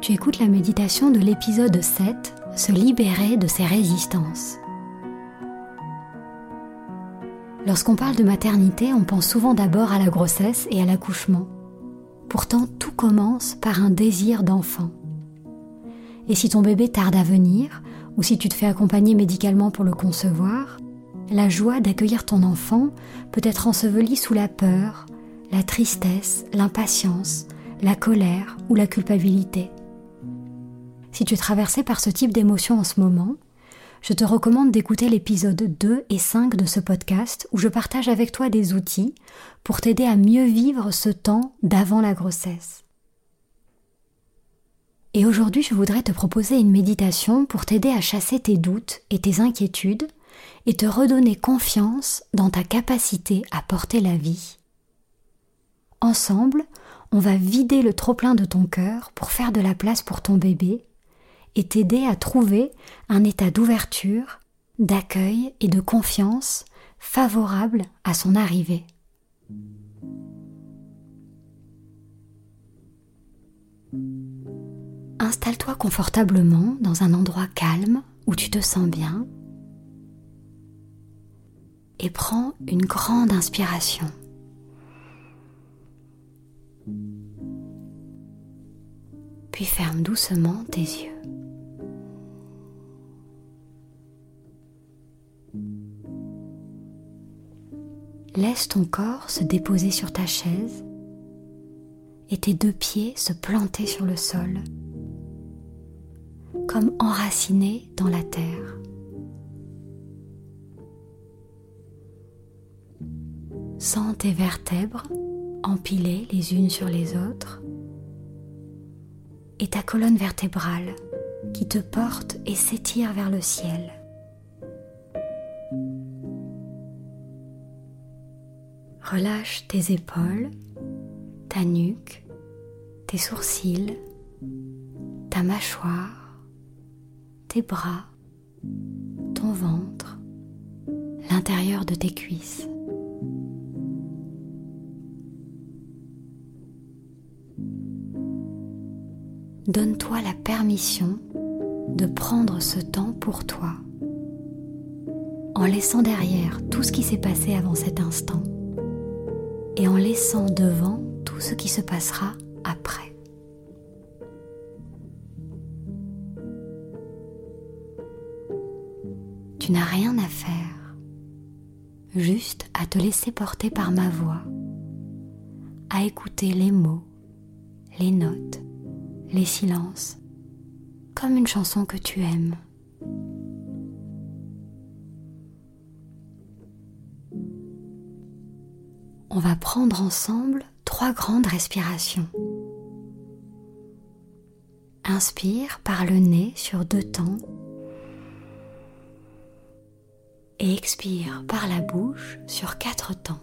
Tu écoutes la méditation de l'épisode 7, Se libérer de ses résistances. Lorsqu'on parle de maternité, on pense souvent d'abord à la grossesse et à l'accouchement. Pourtant, tout commence par un désir d'enfant. Et si ton bébé tarde à venir, ou si tu te fais accompagner médicalement pour le concevoir, la joie d'accueillir ton enfant peut être ensevelie sous la peur, la tristesse, l'impatience, la colère ou la culpabilité. Si tu es traversé par ce type d'émotion en ce moment, je te recommande d'écouter l'épisode 2 et 5 de ce podcast où je partage avec toi des outils pour t'aider à mieux vivre ce temps d'avant la grossesse. Et aujourd'hui, je voudrais te proposer une méditation pour t'aider à chasser tes doutes et tes inquiétudes et te redonner confiance dans ta capacité à porter la vie. Ensemble, on va vider le trop-plein de ton cœur pour faire de la place pour ton bébé et t'aider à trouver un état d'ouverture, d'accueil et de confiance favorable à son arrivée. Installe-toi confortablement dans un endroit calme où tu te sens bien et prends une grande inspiration. Puis ferme doucement tes yeux. Laisse ton corps se déposer sur ta chaise et tes deux pieds se planter sur le sol comme enraciné dans la terre. Sens tes vertèbres empilées les unes sur les autres et ta colonne vertébrale qui te porte et s'étire vers le ciel. Relâche tes épaules, ta nuque, tes sourcils, ta mâchoire, tes bras, ton ventre, l'intérieur de tes cuisses. Donne-toi la permission de prendre ce temps pour toi, en laissant derrière tout ce qui s'est passé avant cet instant et en laissant devant tout ce qui se passera après. Tu n'as rien à faire, juste à te laisser porter par ma voix, à écouter les mots, les notes, les silences, comme une chanson que tu aimes. On va prendre ensemble trois grandes respirations. Inspire par le nez sur deux temps et expire par la bouche sur quatre temps.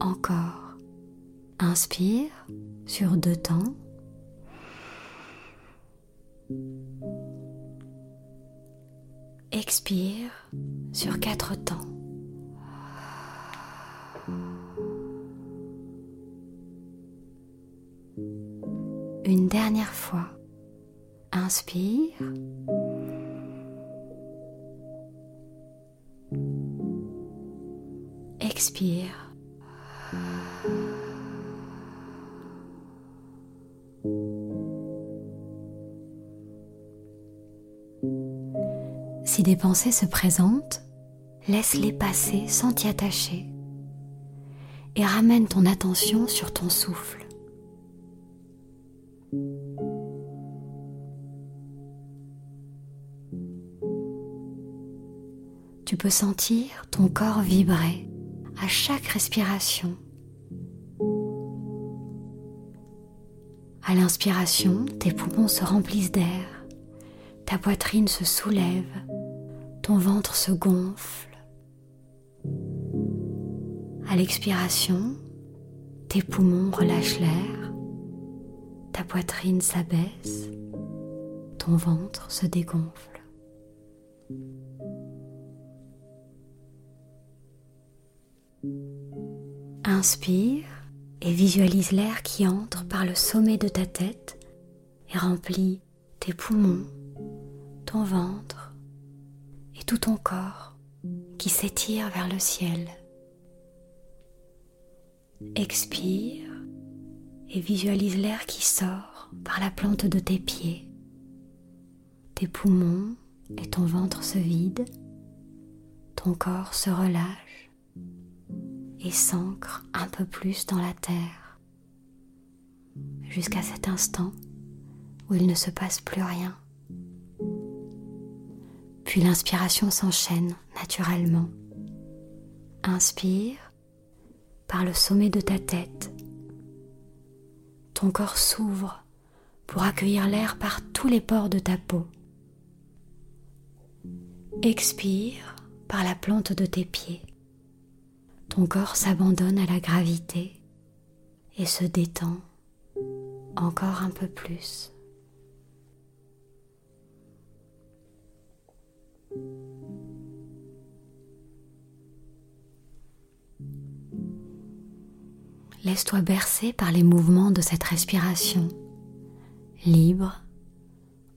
Encore. Inspire sur deux temps. Expire sur quatre temps. Une dernière fois. Inspire. Expire. Si des pensées se présentent, laisse-les passer sans t'y attacher et ramène ton attention sur ton souffle. Tu peux sentir ton corps vibrer à chaque respiration. À l'inspiration, tes poumons se remplissent d'air, ta poitrine se soulève, ton ventre se gonfle. À l'expiration, tes poumons relâchent l'air, ta poitrine s'abaisse, ton ventre se dégonfle. Inspire et visualise l'air qui entre par le sommet de ta tête et remplit tes poumons, ton ventre tout ton corps qui s'étire vers le ciel. Expire et visualise l'air qui sort par la plante de tes pieds. Tes poumons et ton ventre se vident, ton corps se relâche et s'ancre un peu plus dans la terre jusqu'à cet instant où il ne se passe plus rien. Puis l'inspiration s'enchaîne naturellement. Inspire par le sommet de ta tête. Ton corps s'ouvre pour accueillir l'air par tous les pores de ta peau. Expire par la plante de tes pieds ton corps s'abandonne à la gravité et se détend encore un peu plus. Laisse-toi bercer par les mouvements de cette respiration, libre,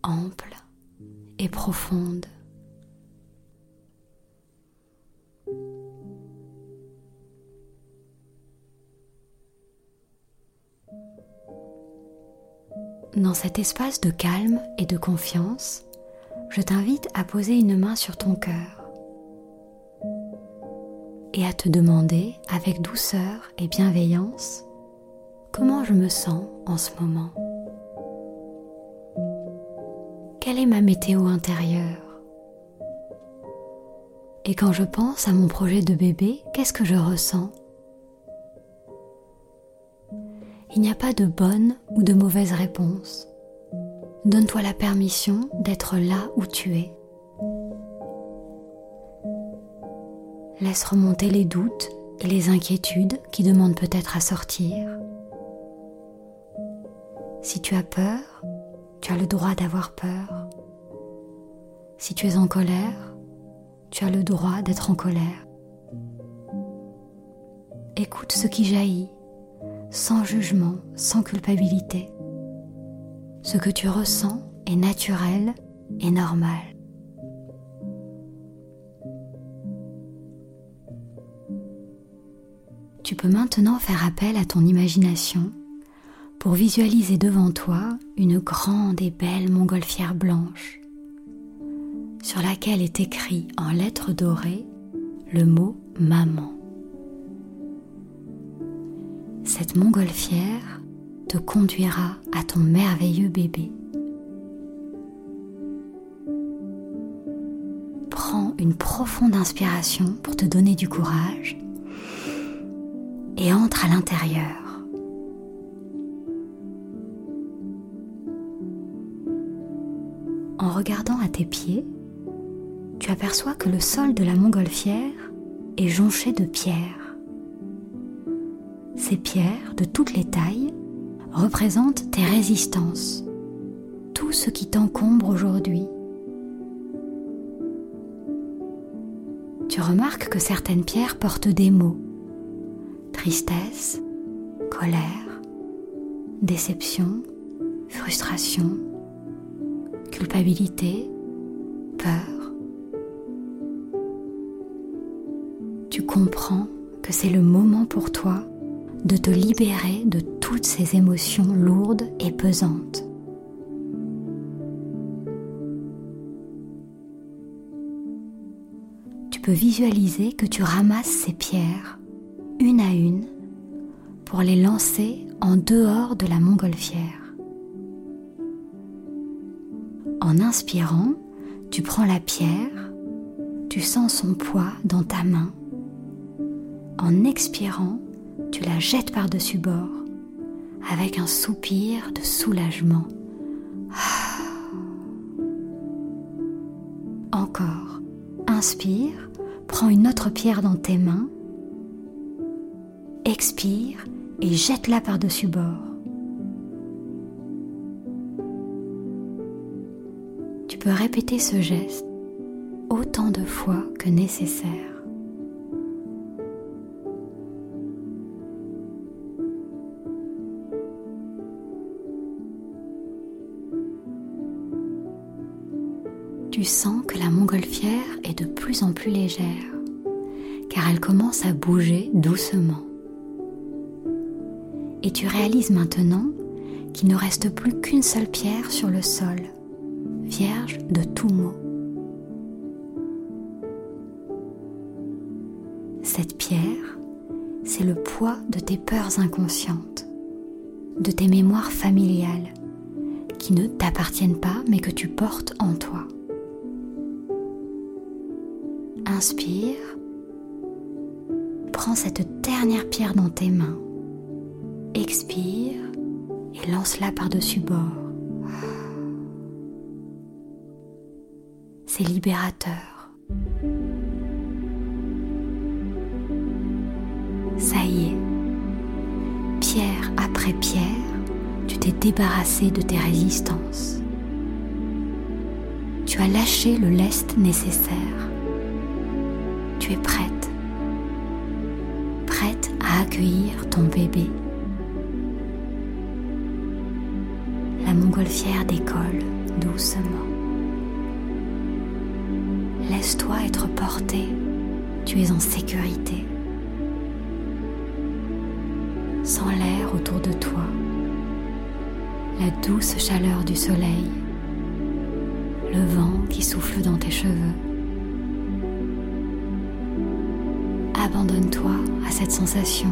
ample et profonde. Dans cet espace de calme et de confiance, je t'invite à poser une main sur ton cœur et à te demander avec douceur et bienveillance comment je me sens en ce moment. Quelle est ma météo intérieure? Et quand je pense à mon projet de bébé, qu'est-ce que je ressens? Il n'y a pas de bonne ou de mauvaise réponse. Donne-toi la permission d'être là où tu es. Laisse remonter les doutes et les inquiétudes qui demandent peut-être à sortir. Si tu as peur, tu as le droit d'avoir peur. Si tu es en colère, tu as le droit d'être en colère. Écoute ce qui jaillit sans jugement, sans culpabilité. Ce que tu ressens est naturel et normal. Maintenant faire appel à ton imagination pour visualiser devant toi une grande et belle montgolfière blanche sur laquelle est écrit en lettres dorées le mot maman cette montgolfière te conduira à ton merveilleux bébé. Prends une profonde inspiration pour te donner du courage et entre à l'intérieur. En regardant à tes pieds, tu aperçois que le sol de la montgolfière est jonché de pierres. Ces pierres, de toutes les tailles, représentent tes résistances, tout ce qui t'encombre aujourd'hui. Tu remarques que certaines pierres portent des mots. Tristesse, colère, déception, frustration, culpabilité, peur. Tu comprends que c'est le moment pour toi de te libérer de toutes ces émotions lourdes et pesantes. Tu peux visualiser que tu ramasses ces pierres, à une, pour les lancer en dehors de la montgolfière. En inspirant, tu prends la pierre, tu sens son poids dans ta main. En expirant, tu la jettes par-dessus bord avec un soupir de soulagement. Encore, inspire, prends une autre pierre dans tes mains, expire et jette-la par-dessus bord. Tu peux répéter ce geste autant de fois que nécessaire. tu sens que la montgolfière est de plus en plus légère, car elle commence à bouger doucement. Et tu réalises maintenant qu'il ne reste plus qu'une seule pierre sur le sol, vierge de tout mot. Cette pierre, c'est le poids de tes peurs inconscientes, de tes mémoires familiales, qui ne t'appartiennent pas mais que tu portes en toi. Inspire. Prends cette dernière pierre dans tes mains. Expire et lance-la par-dessus bord. C'est libérateur. Ça y est. Pierre après pierre, tu t'es débarrassé de tes résistances. Tu as lâché le lest nécessaire tu es prête, prête à accueillir ton bébé. Montgolfière décolle doucement. Laisse-toi être porté, tu es en sécurité. Sens l'air autour de toi, la douce chaleur du soleil, le vent qui souffle dans tes cheveux. abandonne-toi à cette sensation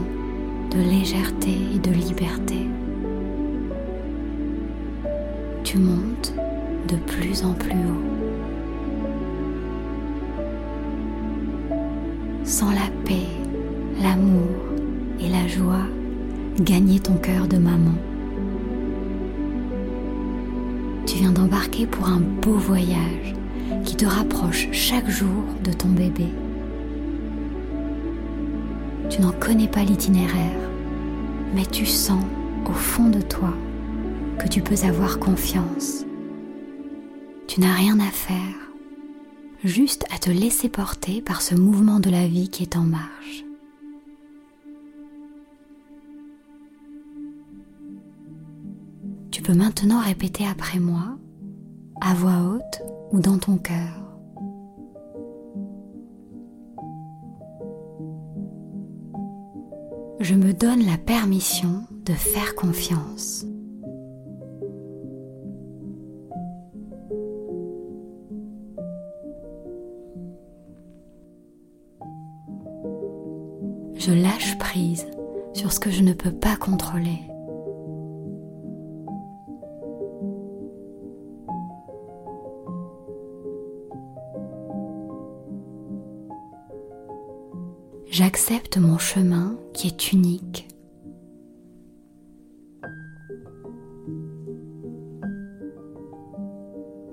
de légèreté et de liberté. Tu montes de plus en plus haut. Sans la paix, l'amour et la joie gagner ton cœur de maman. Tu viens d'embarquer pour un beau voyage qui te rapproche chaque jour de ton bébé. Tu n'en connais pas l'itinéraire, mais tu sens au fond de toi que tu peux avoir confiance. Tu n'as rien à faire, juste à te laisser porter par ce mouvement de la vie qui est en marche. Tu peux maintenant répéter après moi, à voix haute ou dans ton cœur. je me donne la permission de faire confiance. Je lâche prise sur ce que je ne peux pas contrôler. J'accepte mon chemin qui est unique.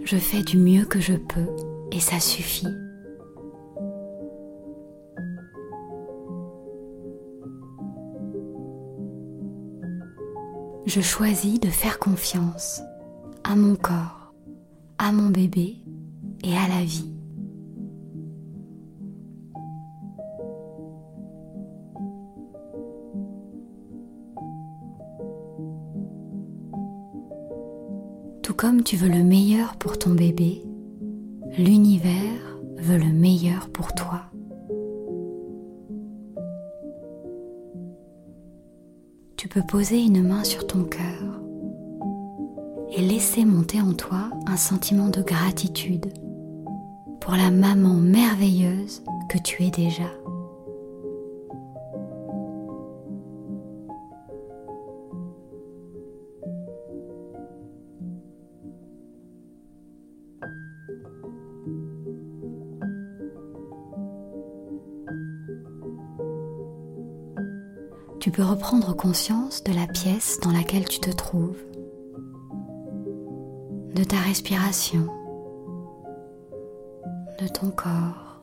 Je fais du mieux que je peux et ça suffit. Je choisis de faire confiance à mon corps, à mon bébé et à la vie. Tout comme tu veux le meilleur pour ton bébé, l'univers veut le meilleur pour toi. Peux poser une main sur ton cœur et laisser monter en toi un sentiment de gratitude pour la maman merveilleuse que tu es déjà. Reprendre conscience de la pièce dans laquelle tu te trouves, de ta respiration, de ton corps,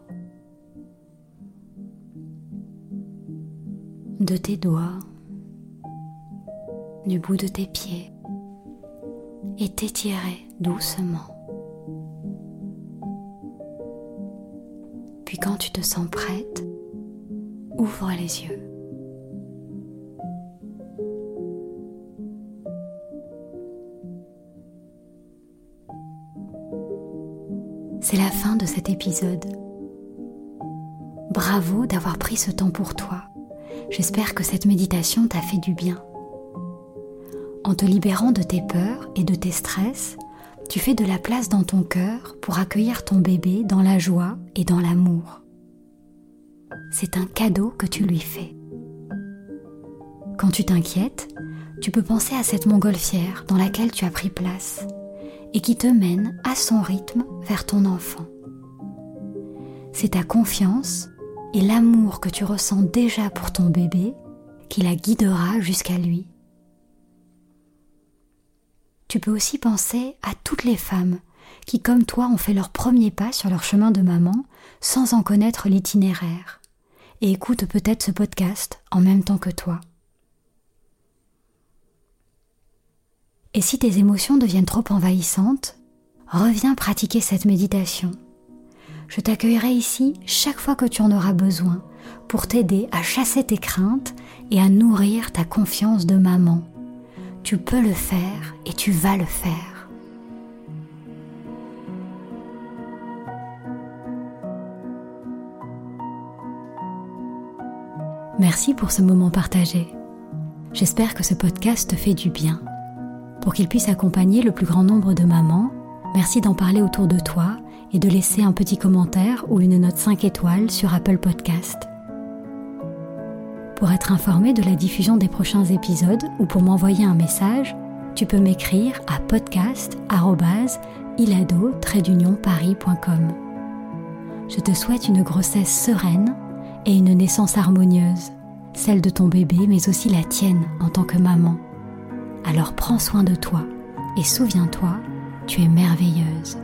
de tes doigts, du bout de tes pieds et t'étirer doucement. Puis quand tu te sens prête, ouvre les yeux. C'est la fin de cet épisode. Bravo d'avoir pris ce temps pour toi. J'espère que cette méditation t'a fait du bien. En te libérant de tes peurs et de tes stress, tu fais de la place dans ton cœur pour accueillir ton bébé dans la joie et dans l'amour. C'est un cadeau que tu lui fais. Quand tu t'inquiètes, tu peux penser à cette montgolfière dans laquelle tu as pris place et qui te mène à son rythme vers ton enfant. C'est ta confiance et l'amour que tu ressens déjà pour ton bébé qui la guidera jusqu'à lui. Tu peux aussi penser à toutes les femmes qui, comme toi, ont fait leur premier pas sur leur chemin de maman sans en connaître l'itinéraire et écoutent peut-être ce podcast en même temps que toi. Et si tes émotions deviennent trop envahissantes, reviens pratiquer cette méditation. Je t'accueillerai ici chaque fois que tu en auras besoin pour t'aider à chasser tes craintes et à nourrir ta confiance de maman. Tu peux le faire et tu vas le faire. Merci pour ce moment partagé. J'espère que ce podcast te fait du bien pour qu'il puisse accompagner le plus grand nombre de mamans, merci d'en parler autour de toi et de laisser un petit commentaire ou une note 5 étoiles sur Apple Podcast. Pour être informé de la diffusion des prochains épisodes ou pour m'envoyer un message, tu peux m'écrire à podcast@ilado-paris.com. Je te souhaite une grossesse sereine et une naissance harmonieuse, celle de ton bébé mais aussi la tienne en tant que maman. Alors prends soin de toi et souviens-toi, tu es merveilleuse.